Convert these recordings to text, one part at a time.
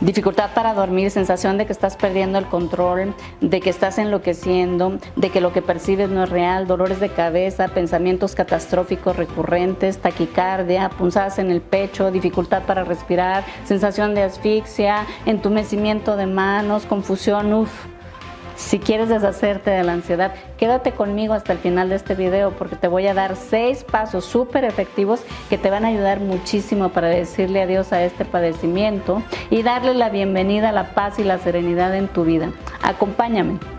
Dificultad para dormir, sensación de que estás perdiendo el control, de que estás enloqueciendo, de que lo que percibes no es real, dolores de cabeza, pensamientos catastróficos recurrentes, taquicardia, punzadas en el pecho, dificultad para respirar, sensación de asfixia, entumecimiento de manos, confusión, uff si quieres deshacerte de la ansiedad, quédate conmigo hasta el final de este video porque te voy a dar seis pasos súper efectivos que te van a ayudar muchísimo para decirle adiós a este padecimiento y darle la bienvenida a la paz y la serenidad en tu vida. Acompáñame.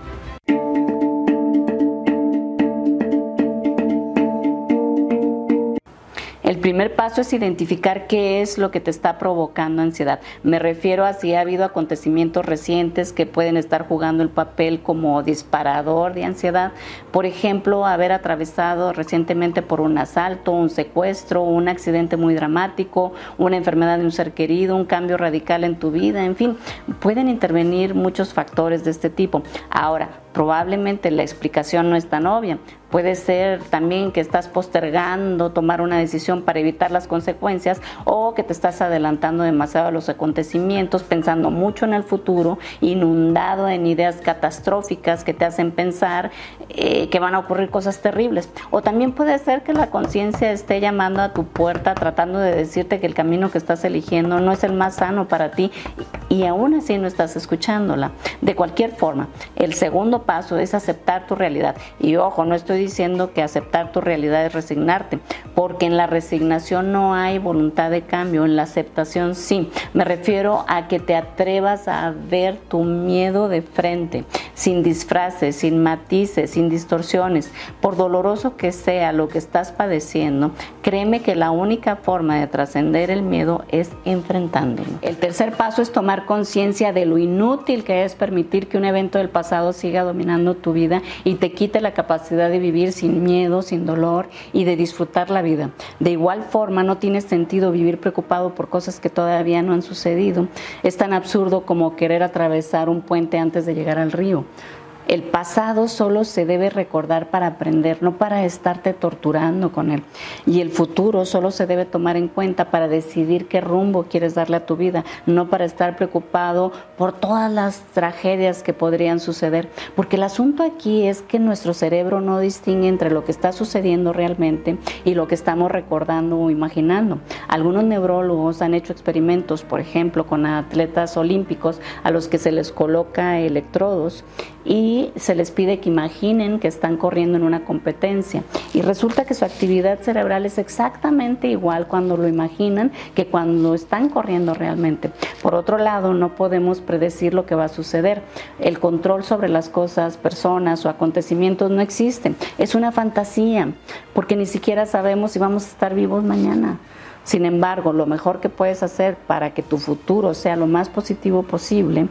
El primer paso es identificar qué es lo que te está provocando ansiedad. Me refiero a si ha habido acontecimientos recientes que pueden estar jugando el papel como disparador de ansiedad. Por ejemplo, haber atravesado recientemente por un asalto, un secuestro, un accidente muy dramático, una enfermedad de un ser querido, un cambio radical en tu vida, en fin, pueden intervenir muchos factores de este tipo. Ahora, probablemente la explicación no es tan obvia. Puede ser también que estás postergando tomar una decisión para evitar las consecuencias o que te estás adelantando demasiado a los acontecimientos, pensando mucho en el futuro, inundado en ideas catastróficas que te hacen pensar eh, que van a ocurrir cosas terribles. O también puede ser que la conciencia esté llamando a tu puerta tratando de decirte que el camino que estás eligiendo no es el más sano para ti y aún así no estás escuchándola. De cualquier forma, el segundo paso es aceptar tu realidad. Y ojo, no estoy diciendo que aceptar tu realidad es resignarte, porque en la resignación no hay voluntad de cambio, en la aceptación sí. Me refiero a que te atrevas a ver tu miedo de frente, sin disfraces, sin matices, sin distorsiones. Por doloroso que sea lo que estás padeciendo, créeme que la única forma de trascender el miedo es enfrentándolo. El tercer paso es tomar conciencia de lo inútil que es permitir que un evento del pasado siga dominando tu vida y te quite la capacidad de vivir sin miedo, sin dolor y de disfrutar la vida. De igual forma, no tiene sentido vivir preocupado por cosas que todavía no han sucedido. Es tan absurdo como querer atravesar un puente antes de llegar al río. El pasado solo se debe recordar para aprender, no para estarte torturando con él. Y el futuro solo se debe tomar en cuenta para decidir qué rumbo quieres darle a tu vida, no para estar preocupado por todas las tragedias que podrían suceder. Porque el asunto aquí es que nuestro cerebro no distingue entre lo que está sucediendo realmente y lo que estamos recordando o imaginando. Algunos neurólogos han hecho experimentos, por ejemplo, con atletas olímpicos a los que se les coloca electrodos y se les pide que imaginen que están corriendo en una competencia. Y resulta que su actividad cerebral es exactamente igual cuando lo imaginan que cuando están corriendo realmente. Por otro lado, no podemos predecir lo que va a suceder. El control sobre las cosas, personas o acontecimientos no existe. Es una fantasía, porque ni siquiera sabemos si vamos a estar vivos mañana. Sin embargo, lo mejor que puedes hacer para que tu futuro sea lo más positivo posible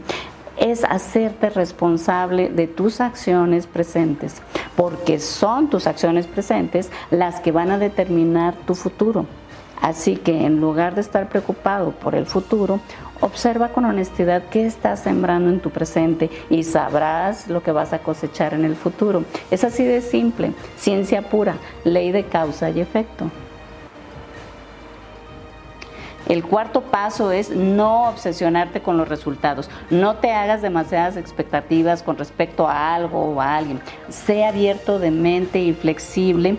es hacerte responsable de tus acciones presentes, porque son tus acciones presentes las que van a determinar tu futuro. Así que en lugar de estar preocupado por el futuro, observa con honestidad qué estás sembrando en tu presente y sabrás lo que vas a cosechar en el futuro. Es así de simple, ciencia pura, ley de causa y efecto. El cuarto paso es no obsesionarte con los resultados. No te hagas demasiadas expectativas con respecto a algo o a alguien. Sé abierto de mente y flexible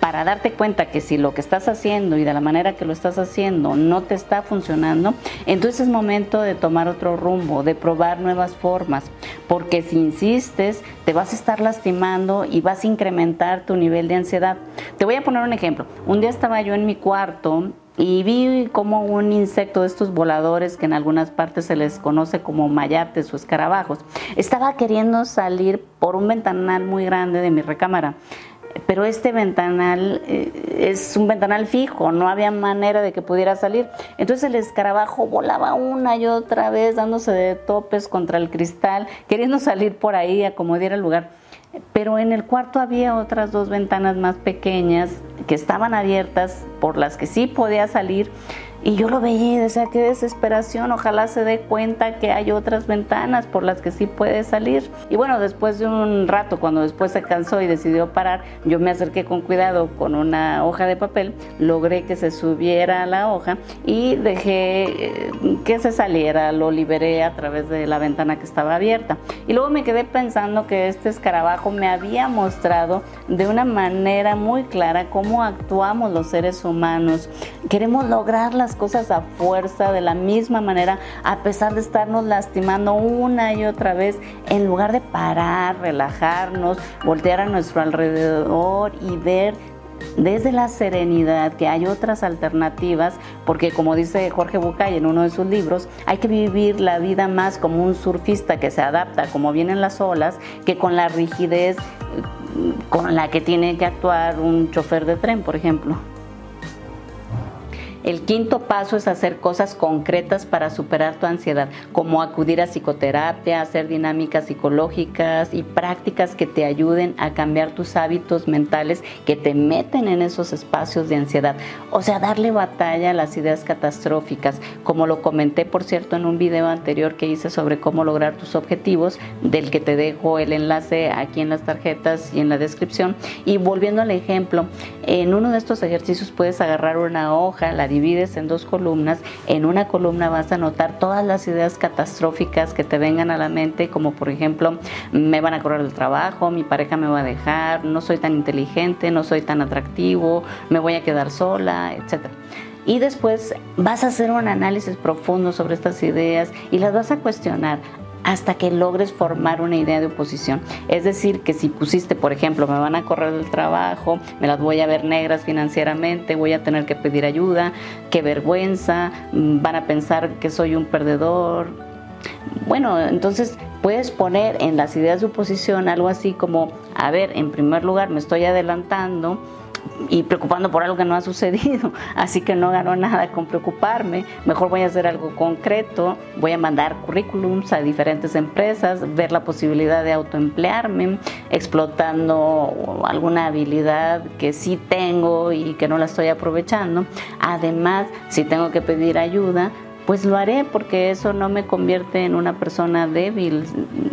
para darte cuenta que si lo que estás haciendo y de la manera que lo estás haciendo no te está funcionando, entonces es momento de tomar otro rumbo, de probar nuevas formas, porque si insistes te vas a estar lastimando y vas a incrementar tu nivel de ansiedad. Te voy a poner un ejemplo. Un día estaba yo en mi cuarto y vi como un insecto de estos voladores que en algunas partes se les conoce como mayates o escarabajos, estaba queriendo salir por un ventanal muy grande de mi recámara. Pero este ventanal eh, es un ventanal fijo, no había manera de que pudiera salir. Entonces el escarabajo volaba una y otra vez dándose de topes contra el cristal, queriendo salir por ahí a como diera lugar. Pero en el cuarto había otras dos ventanas más pequeñas que estaban abiertas, por las que sí podía salir. Y yo lo veía y decía, qué desesperación, ojalá se dé cuenta que hay otras ventanas por las que sí puede salir. Y bueno, después de un rato, cuando después se cansó y decidió parar, yo me acerqué con cuidado con una hoja de papel, logré que se subiera a la hoja y dejé eh, que se saliera, lo liberé a través de la ventana que estaba abierta. Y luego me quedé pensando que este escarabajo me había mostrado de una manera muy clara cómo actuamos los seres humanos. Queremos lograr las cosas a fuerza, de la misma manera, a pesar de estarnos lastimando una y otra vez, en lugar de parar, relajarnos, voltear a nuestro alrededor y ver desde la serenidad que hay otras alternativas, porque como dice Jorge Bucay en uno de sus libros, hay que vivir la vida más como un surfista que se adapta como vienen las olas, que con la rigidez con la que tiene que actuar un chofer de tren, por ejemplo. El quinto paso es hacer cosas concretas para superar tu ansiedad, como acudir a psicoterapia, hacer dinámicas psicológicas y prácticas que te ayuden a cambiar tus hábitos mentales que te meten en esos espacios de ansiedad. O sea, darle batalla a las ideas catastróficas, como lo comenté, por cierto, en un video anterior que hice sobre cómo lograr tus objetivos, del que te dejo el enlace aquí en las tarjetas y en la descripción. Y volviendo al ejemplo, en uno de estos ejercicios puedes agarrar una hoja, la divides en dos columnas, en una columna vas a anotar todas las ideas catastróficas que te vengan a la mente, como por ejemplo, me van a correr del trabajo, mi pareja me va a dejar, no soy tan inteligente, no soy tan atractivo, me voy a quedar sola, etc. Y después vas a hacer un análisis profundo sobre estas ideas y las vas a cuestionar hasta que logres formar una idea de oposición. Es decir, que si pusiste, por ejemplo, me van a correr del trabajo, me las voy a ver negras financieramente, voy a tener que pedir ayuda, qué vergüenza, mm, van a pensar que soy un perdedor. Bueno, entonces puedes poner en las ideas de oposición algo así como, a ver, en primer lugar me estoy adelantando, y preocupando por algo que no ha sucedido, así que no ganó nada con preocuparme, mejor voy a hacer algo concreto, voy a mandar currículums a diferentes empresas, ver la posibilidad de autoemplearme, explotando alguna habilidad que sí tengo y que no la estoy aprovechando. Además, si tengo que pedir ayuda, pues lo haré porque eso no me convierte en una persona débil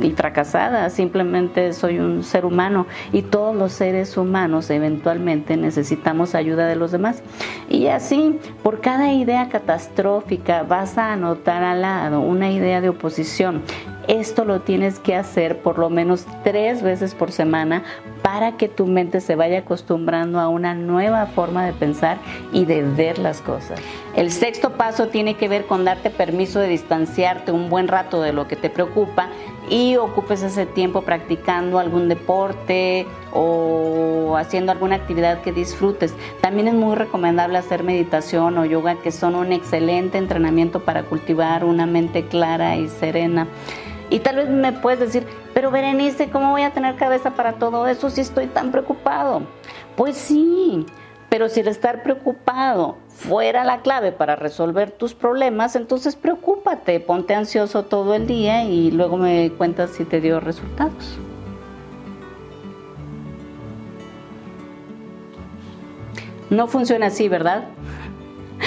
y fracasada, simplemente soy un ser humano y todos los seres humanos eventualmente necesitamos ayuda de los demás. Y así, por cada idea catastrófica vas a anotar al lado una idea de oposición esto lo tienes que hacer por lo menos tres veces por semana para que tu mente se vaya acostumbrando a una nueva forma de pensar y de ver las cosas. El sexto paso tiene que ver con darte permiso de distanciarte un buen rato de lo que te preocupa y ocupes ese tiempo practicando algún deporte o haciendo alguna actividad que disfrutes. También es muy recomendable hacer meditación o yoga, que son un excelente entrenamiento para cultivar una mente clara y serena. Y tal vez me puedes decir, pero Berenice, ¿cómo voy a tener cabeza para todo eso si estoy tan preocupado? Pues sí, pero si el estar preocupado fuera la clave para resolver tus problemas, entonces preocúpate, ponte ansioso todo el día y luego me cuentas si te dio resultados. No funciona así, ¿verdad?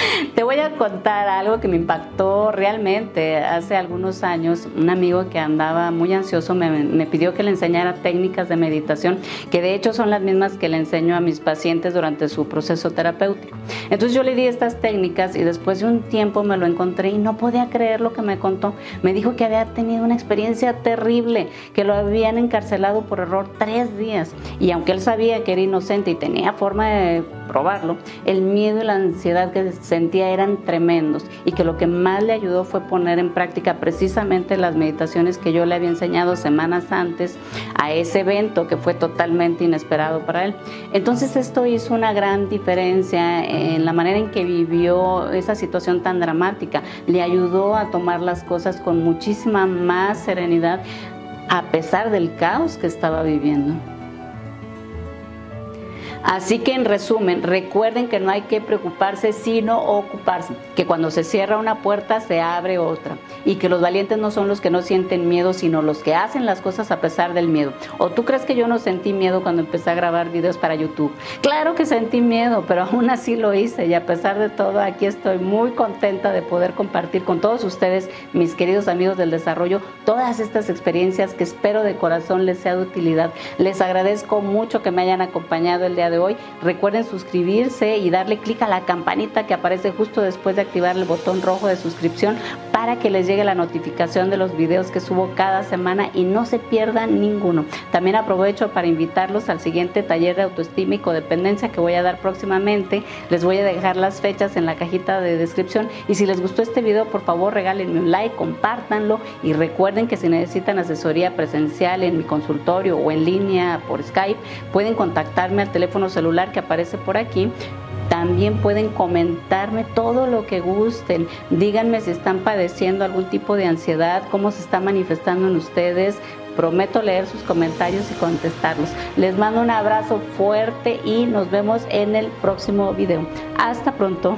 Te voy a contar algo que me impactó realmente. Hace algunos años, un amigo que andaba muy ansioso me, pidió que le enseñara técnicas de meditación, que de hecho son las mismas que le enseño a mis pacientes durante su proceso terapéutico. Entonces yo le di estas técnicas y después de un tiempo me lo encontré y no podía creer lo que me contó. Me dijo que había tenido una experiencia terrible, que lo habían encarcelado por error tres días. Y aunque él sabía que era inocente y tenía forma de probarlo, el miedo y la ansiedad que sentía eran tremendos y que lo que más le ayudó fue poner en práctica precisamente las meditaciones que yo le había enseñado semanas antes a ese evento que fue totalmente inesperado para él. Entonces esto hizo una gran diferencia en la manera en que vivió esa situación tan dramática. Le ayudó a tomar las cosas con muchísima más serenidad a pesar del caos que estaba viviendo. Así que en resumen, recuerden que no hay que preocuparse sino ocuparse, que cuando se cierra una puerta se abre otra y que los valientes no son los que no sienten miedo, sino los que hacen las cosas a pesar del miedo. ¿O tú crees que yo no sentí miedo cuando empecé a grabar videos para YouTube? Claro que sentí miedo, pero aún así lo hice y a pesar de todo aquí estoy muy contenta de poder compartir con todos ustedes, mis queridos amigos del desarrollo, todas estas experiencias que espero de corazón les sea de utilidad. Les agradezco mucho que me hayan acompañado el día de hoy. Recuerden suscribirse y darle clic a la campanita que aparece justo después de activar el botón rojo de suscripción para que les llegue la notificación de los videos que subo cada semana y no se pierdan ninguno. También aprovecho para invitarlos al siguiente taller de autoestima y codependencia que voy a dar próximamente. Les voy a dejar las fechas en la cajita de descripción y si les gustó este video, por favor regálenme un like, compártanlo y recuerden que si necesitan asesoría presencial en mi consultorio o en línea por Skype, pueden contactarme al teléfono celular que aparece por aquí también pueden comentarme todo lo que gusten. Díganme si están padeciendo algún tipo de ansiedad, cómo se está manifestando en ustedes. Prometo leer sus comentarios y contestarlos. Les mando un abrazo fuerte y nos vemos en el próximo video. Hasta pronto.